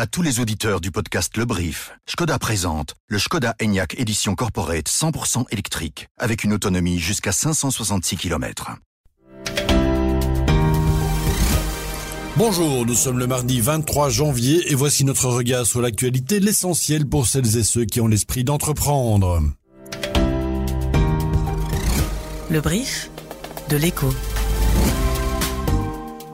À tous les auditeurs du podcast Le Brief, Skoda présente le Skoda Enyaq Édition Corporate 100% électrique, avec une autonomie jusqu'à 566 km. Bonjour, nous sommes le mardi 23 janvier et voici notre regard sur l'actualité, l'essentiel pour celles et ceux qui ont l'esprit d'entreprendre. Le brief de l'écho.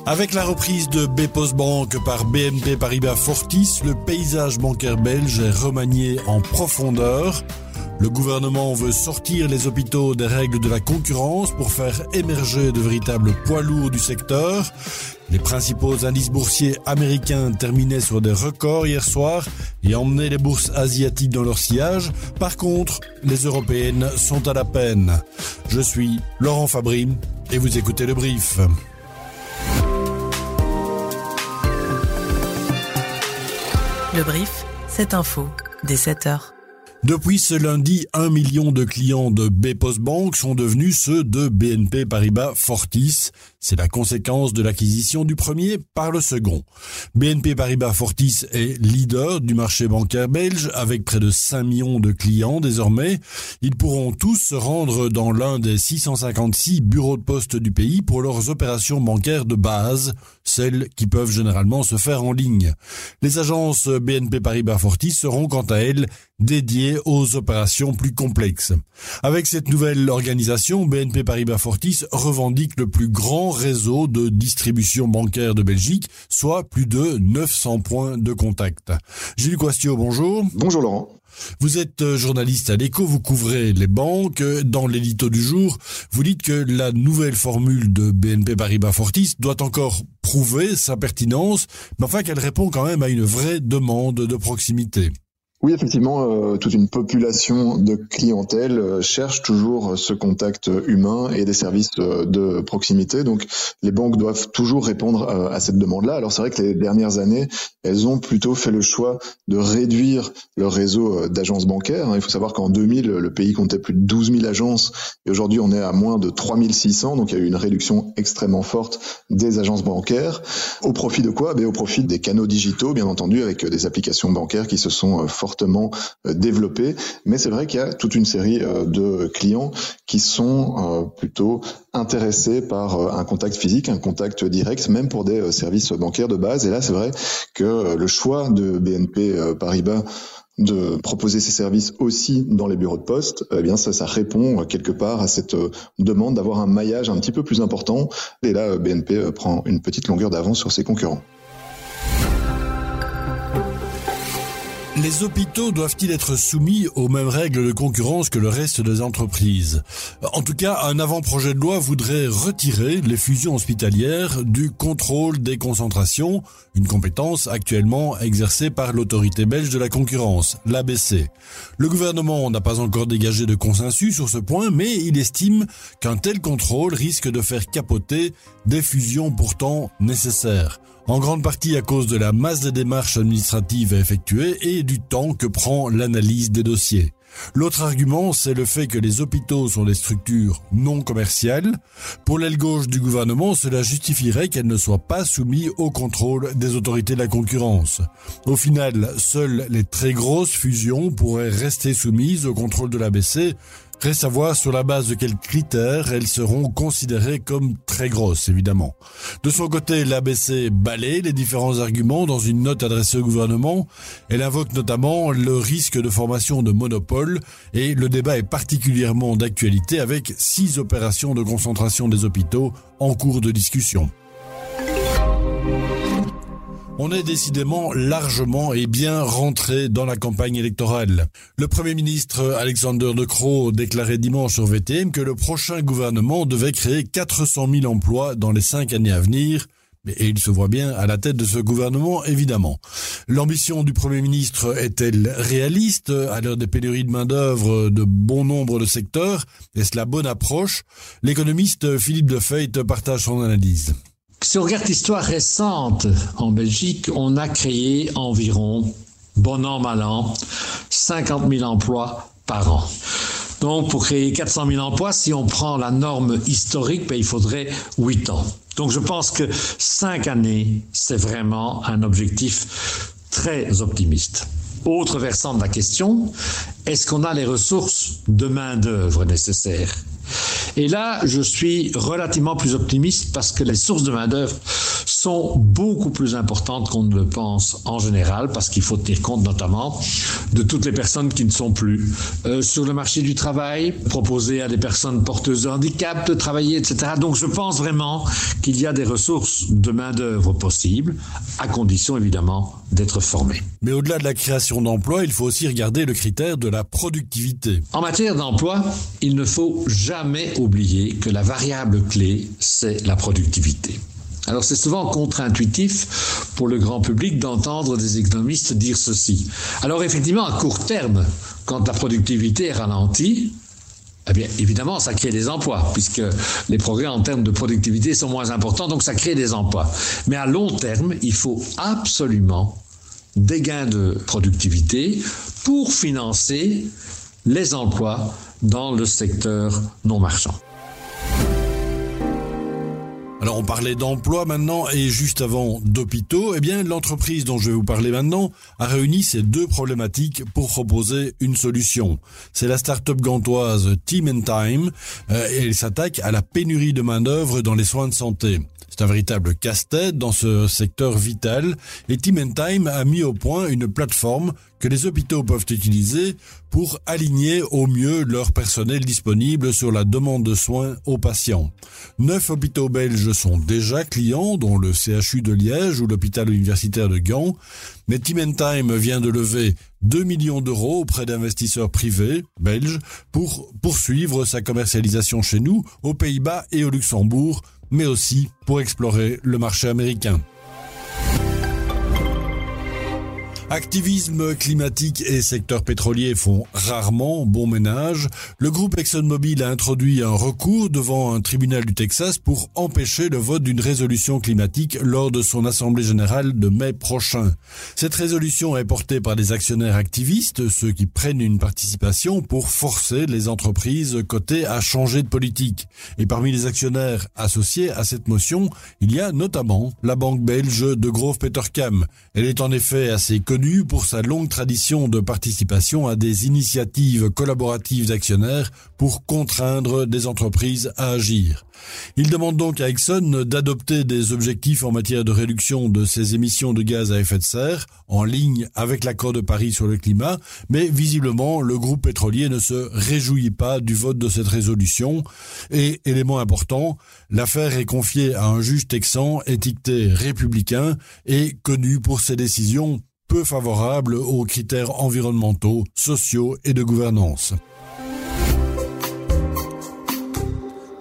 Avec la reprise de Bpos Bank par BNP Paribas Fortis, le paysage bancaire belge est remanié en profondeur. Le gouvernement veut sortir les hôpitaux des règles de la concurrence pour faire émerger de véritables poids lourds du secteur. Les principaux indices boursiers américains terminaient sur des records hier soir et emmenaient les bourses asiatiques dans leur sillage. Par contre, les européennes sont à la peine. Je suis Laurent Fabry et vous écoutez le brief. Le brief, c'est info, dès 7 heures. Depuis ce lundi, un million de clients de Bpos Bank sont devenus ceux de BNP Paribas Fortis. C'est la conséquence de l'acquisition du premier par le second. BNP Paribas Fortis est leader du marché bancaire belge avec près de 5 millions de clients désormais. Ils pourront tous se rendre dans l'un des 656 bureaux de poste du pays pour leurs opérations bancaires de base, celles qui peuvent généralement se faire en ligne. Les agences BNP Paribas Fortis seront quant à elles dédiées aux opérations plus complexes. Avec cette nouvelle organisation, BNP Paribas Fortis revendique le plus grand réseau de distribution bancaire de Belgique, soit plus de 900 points de contact. Gilles Quastio, bonjour. Bonjour Laurent. Vous êtes journaliste à l'écho, vous couvrez les banques. Dans l'édito du jour, vous dites que la nouvelle formule de BNP Paribas Fortis doit encore prouver sa pertinence, mais enfin qu'elle répond quand même à une vraie demande de proximité. Oui, effectivement, euh, toute une population de clientèle euh, cherche toujours ce contact humain et des services euh, de proximité. Donc, les banques doivent toujours répondre à cette demande-là. Alors, c'est vrai que les dernières années, elles ont plutôt fait le choix de réduire leur réseau d'agences bancaires. Il faut savoir qu'en 2000, le pays comptait plus de 12 000 agences et aujourd'hui, on est à moins de 3 600. Donc, il y a eu une réduction extrêmement forte des agences bancaires. Au profit de quoi? Ben, Au profit des canaux digitaux, bien entendu, avec des applications bancaires qui se sont fortement euh, développé, mais c'est vrai qu'il y a toute une série euh, de clients qui sont euh, plutôt intéressés par un contact physique, un contact direct, même pour des services bancaires de base. Et là, c'est vrai que le choix de BNP Paribas de proposer ces services aussi dans les bureaux de poste, eh bien ça, ça répond quelque part à cette demande d'avoir un maillage un petit peu plus important. Et là, BNP prend une petite longueur d'avance sur ses concurrents. Les hôpitaux doivent-ils être soumis aux mêmes règles de concurrence que le reste des entreprises? En tout cas, un avant-projet de loi voudrait retirer les fusions hospitalières du contrôle des concentrations, une compétence actuellement exercée par l'autorité belge de la concurrence, l'ABC. Le gouvernement n'a pas encore dégagé de consensus sur ce point, mais il estime qu'un tel contrôle risque de faire capoter des fusions pourtant nécessaires en grande partie à cause de la masse de démarches administratives à effectuer et du temps que prend l'analyse des dossiers. L'autre argument, c'est le fait que les hôpitaux sont des structures non commerciales. Pour l'aile gauche du gouvernement, cela justifierait qu'elles ne soient pas soumises au contrôle des autorités de la concurrence. Au final, seules les très grosses fusions pourraient rester soumises au contrôle de l'ABC, Reste à voir sur la base de quels critères elles seront considérées comme très grosses, évidemment. De son côté, l'ABC balaye les différents arguments dans une note adressée au gouvernement. Elle invoque notamment le risque de formation de monopole et le débat est particulièrement d'actualité avec six opérations de concentration des hôpitaux en cours de discussion. On est décidément largement et bien rentré dans la campagne électorale. Le Premier ministre Alexander De Croo déclarait dimanche sur VTM que le prochain gouvernement devait créer 400 000 emplois dans les cinq années à venir. Et il se voit bien à la tête de ce gouvernement, évidemment. L'ambition du Premier ministre est-elle réaliste à l'heure des pénuries de main-d'œuvre de bon nombre de secteurs? Est-ce la bonne approche? L'économiste Philippe de Feit partage son analyse. Si on regarde l'histoire récente en Belgique, on a créé environ, bon an, mal an, 50 000 emplois par an. Donc, pour créer 400 000 emplois, si on prend la norme historique, ben, il faudrait 8 ans. Donc, je pense que 5 années, c'est vraiment un objectif très optimiste. Autre versant de la question, est-ce qu'on a les ressources de main-d'œuvre nécessaires? Et là, je suis relativement plus optimiste parce que les sources de main-d'œuvre sont beaucoup plus importantes qu'on ne le pense en général, parce qu'il faut tenir compte notamment de toutes les personnes qui ne sont plus euh, sur le marché du travail, proposer à des personnes porteuses de handicap de travailler, etc. Donc je pense vraiment qu'il y a des ressources de main-d'œuvre possibles, à condition évidemment d'être formé. Mais au-delà de la création d'emplois, il faut aussi regarder le critère de la productivité. En matière d'emploi, il ne faut jamais oublier que la variable clé, c'est la productivité. Alors c'est souvent contre-intuitif pour le grand public d'entendre des économistes dire ceci. Alors effectivement, à court terme, quand la productivité est ralentie, eh bien, évidemment, ça crée des emplois, puisque les progrès en termes de productivité sont moins importants, donc ça crée des emplois. Mais à long terme, il faut absolument des gains de productivité pour financer les emplois dans le secteur non marchand. Alors on parlait d'emploi maintenant et juste avant d'hôpitaux, eh bien l'entreprise dont je vais vous parler maintenant a réuni ces deux problématiques pour proposer une solution. C'est la start-up gantoise Team and Time euh, elle s'attaque à la pénurie de main-d'œuvre dans les soins de santé. C'est un véritable casse-tête dans ce secteur vital et Team Time a mis au point une plateforme que les hôpitaux peuvent utiliser pour aligner au mieux leur personnel disponible sur la demande de soins aux patients. Neuf hôpitaux belges sont déjà clients, dont le CHU de Liège ou l'hôpital universitaire de Gand, mais Time vient de lever 2 millions d'euros auprès d'investisseurs privés belges pour poursuivre sa commercialisation chez nous, aux Pays-Bas et au Luxembourg, mais aussi pour explorer le marché américain. Activisme climatique et secteur pétrolier font rarement bon ménage. Le groupe ExxonMobil a introduit un recours devant un tribunal du Texas pour empêcher le vote d'une résolution climatique lors de son assemblée générale de mai prochain. Cette résolution est portée par des actionnaires activistes, ceux qui prennent une participation pour forcer les entreprises cotées à changer de politique. Et parmi les actionnaires associés à cette motion, il y a notamment la banque belge de Grove Petercam. Elle est en effet assez pour sa longue tradition de participation à des initiatives collaboratives d'actionnaires pour contraindre des entreprises à agir. Il demande donc à Exxon d'adopter des objectifs en matière de réduction de ses émissions de gaz à effet de serre, en ligne avec l'accord de Paris sur le climat, mais visiblement le groupe pétrolier ne se réjouit pas du vote de cette résolution. Et, élément important, l'affaire est confiée à un juge texan étiqueté républicain et connu pour ses décisions peu favorable aux critères environnementaux, sociaux et de gouvernance.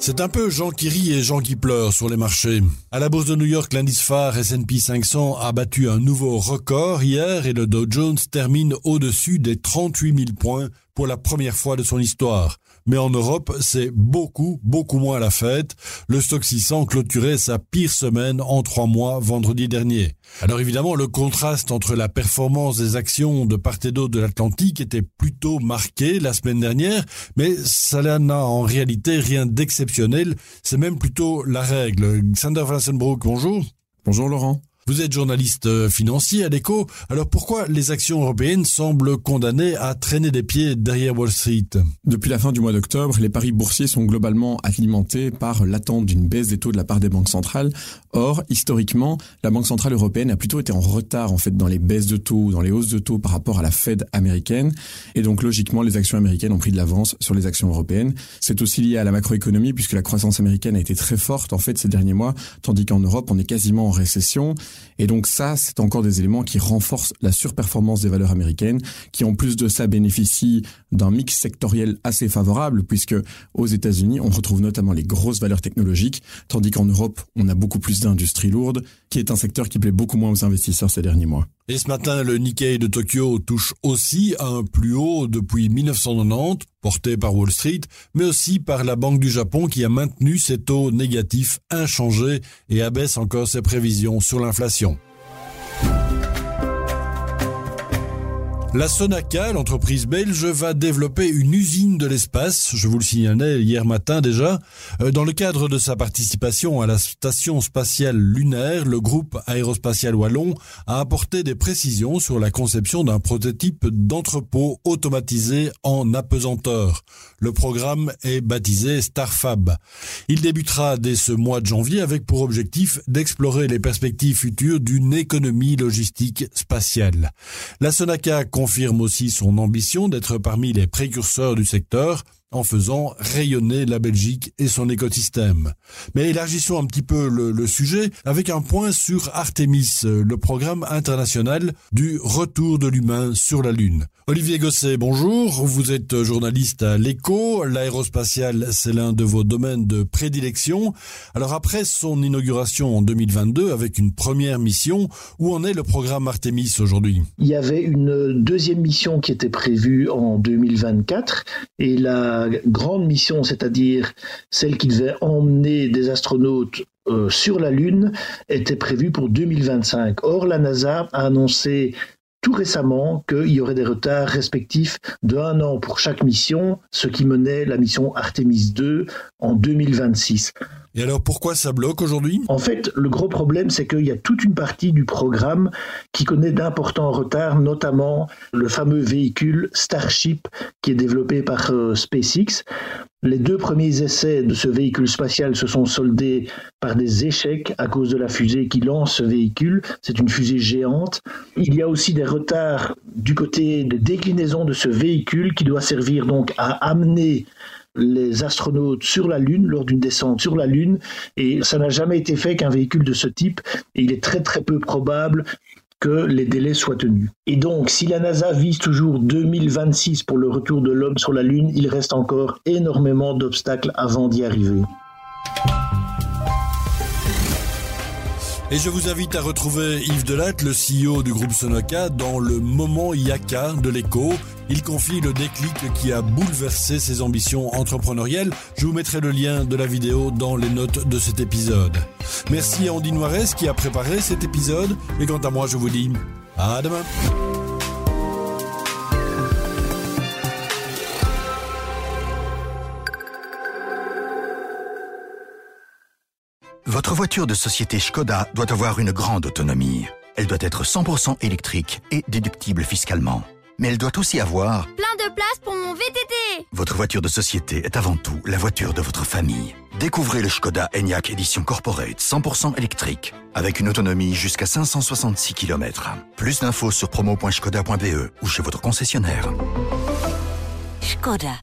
C'est un peu Jean qui rit et Jean qui pleure sur les marchés. À la bourse de New York, l'indice phare S&P 500 a battu un nouveau record hier et le Dow Jones termine au-dessus des 38 000 points pour la première fois de son histoire. Mais en Europe, c'est beaucoup, beaucoup moins la fête. Le stock 600 clôturait sa pire semaine en trois mois vendredi dernier. Alors évidemment, le contraste entre la performance des actions de part et d'autre de l'Atlantique était plutôt marqué la semaine dernière, mais ça n'a en réalité rien d'exceptionnel. C'est même plutôt la règle. Xander Vansenbroek, bonjour. Bonjour Laurent. Vous êtes journaliste euh, financier à l'écho, alors pourquoi les actions européennes semblent condamnées à traîner des pieds derrière Wall Street Depuis la fin du mois d'octobre, les paris boursiers sont globalement alimentés par l'attente d'une baisse des taux de la part des banques centrales. Or, historiquement, la Banque centrale européenne a plutôt été en retard en fait dans les baisses de taux ou dans les hausses de taux par rapport à la Fed américaine, et donc logiquement les actions américaines ont pris de l'avance sur les actions européennes. C'est aussi lié à la macroéconomie puisque la croissance américaine a été très forte en fait ces derniers mois, tandis qu'en Europe on est quasiment en récession. Et donc ça, c'est encore des éléments qui renforcent la surperformance des valeurs américaines, qui en plus de ça bénéficient d'un mix sectoriel assez favorable, puisque aux États-Unis, on retrouve notamment les grosses valeurs technologiques, tandis qu'en Europe, on a beaucoup plus d'industrie lourde, qui est un secteur qui plaît beaucoup moins aux investisseurs ces derniers mois. Et ce matin, le Nikkei de Tokyo touche aussi à un plus haut depuis 1990, porté par Wall Street, mais aussi par la Banque du Japon qui a maintenu ses taux négatifs inchangés et abaisse encore ses prévisions sur l'inflation l'inflation. La Sonaca, l'entreprise belge, va développer une usine de l'espace, je vous le signalais hier matin déjà. Euh, dans le cadre de sa participation à la station spatiale lunaire, le groupe aérospatial wallon a apporté des précisions sur la conception d'un prototype d'entrepôt automatisé en apesanteur. Le programme est baptisé Starfab. Il débutera dès ce mois de janvier avec pour objectif d'explorer les perspectives futures d'une économie logistique spatiale. La Sonaca confirme aussi son ambition d'être parmi les précurseurs du secteur en faisant rayonner la Belgique et son écosystème. Mais élargissons un petit peu le, sujet avec un point sur Artemis, le programme international du retour de l'humain sur la Lune. Olivier Gosset, bonjour. Vous êtes journaliste à l'ECHO. L'aérospatial, c'est l'un de vos domaines de prédilection. Alors après son inauguration en 2022 avec une première mission, où en est le programme Artemis aujourd'hui? Il y avait une deuxième mission qui était prévue en 2024 et grande mission, c'est-à-dire celle qui devait emmener des astronautes euh, sur la Lune, était prévue pour 2025. Or, la NASA a annoncé tout récemment qu'il y aurait des retards respectifs de un an pour chaque mission, ce qui menait la mission Artemis 2 en 2026. Et alors pourquoi ça bloque aujourd'hui? En fait, le gros problème, c'est qu'il y a toute une partie du programme qui connaît d'importants retards, notamment le fameux véhicule Starship qui est développé par euh, SpaceX. Les deux premiers essais de ce véhicule spatial se sont soldés par des échecs à cause de la fusée qui lance ce véhicule. C'est une fusée géante. Il y a aussi des retards du côté des déclinaisons de ce véhicule qui doit servir donc à amener les astronautes sur la Lune lors d'une descente sur la Lune et ça n'a jamais été fait qu'un véhicule de ce type et il est très très peu probable les délais soient tenus. Et donc, si la NASA vise toujours 2026 pour le retour de l'homme sur la Lune, il reste encore énormément d'obstacles avant d'y arriver. Et je vous invite à retrouver Yves Delatte, le CEO du groupe Sonoca, dans le moment Yaka de l'écho. Il confie le déclic qui a bouleversé ses ambitions entrepreneuriales. Je vous mettrai le lien de la vidéo dans les notes de cet épisode. Merci à Andy Noires qui a préparé cet épisode. Et quant à moi, je vous dis à demain. Votre voiture de société Skoda doit avoir une grande autonomie. Elle doit être 100% électrique et déductible fiscalement. Mais elle doit aussi avoir plein de place pour mon VTT. Votre voiture de société est avant tout la voiture de votre famille. Découvrez le Skoda Enyaq Edition Corporate 100% électrique avec une autonomie jusqu'à 566 km. Plus d'infos sur promo.skoda.be ou chez votre concessionnaire. Skoda.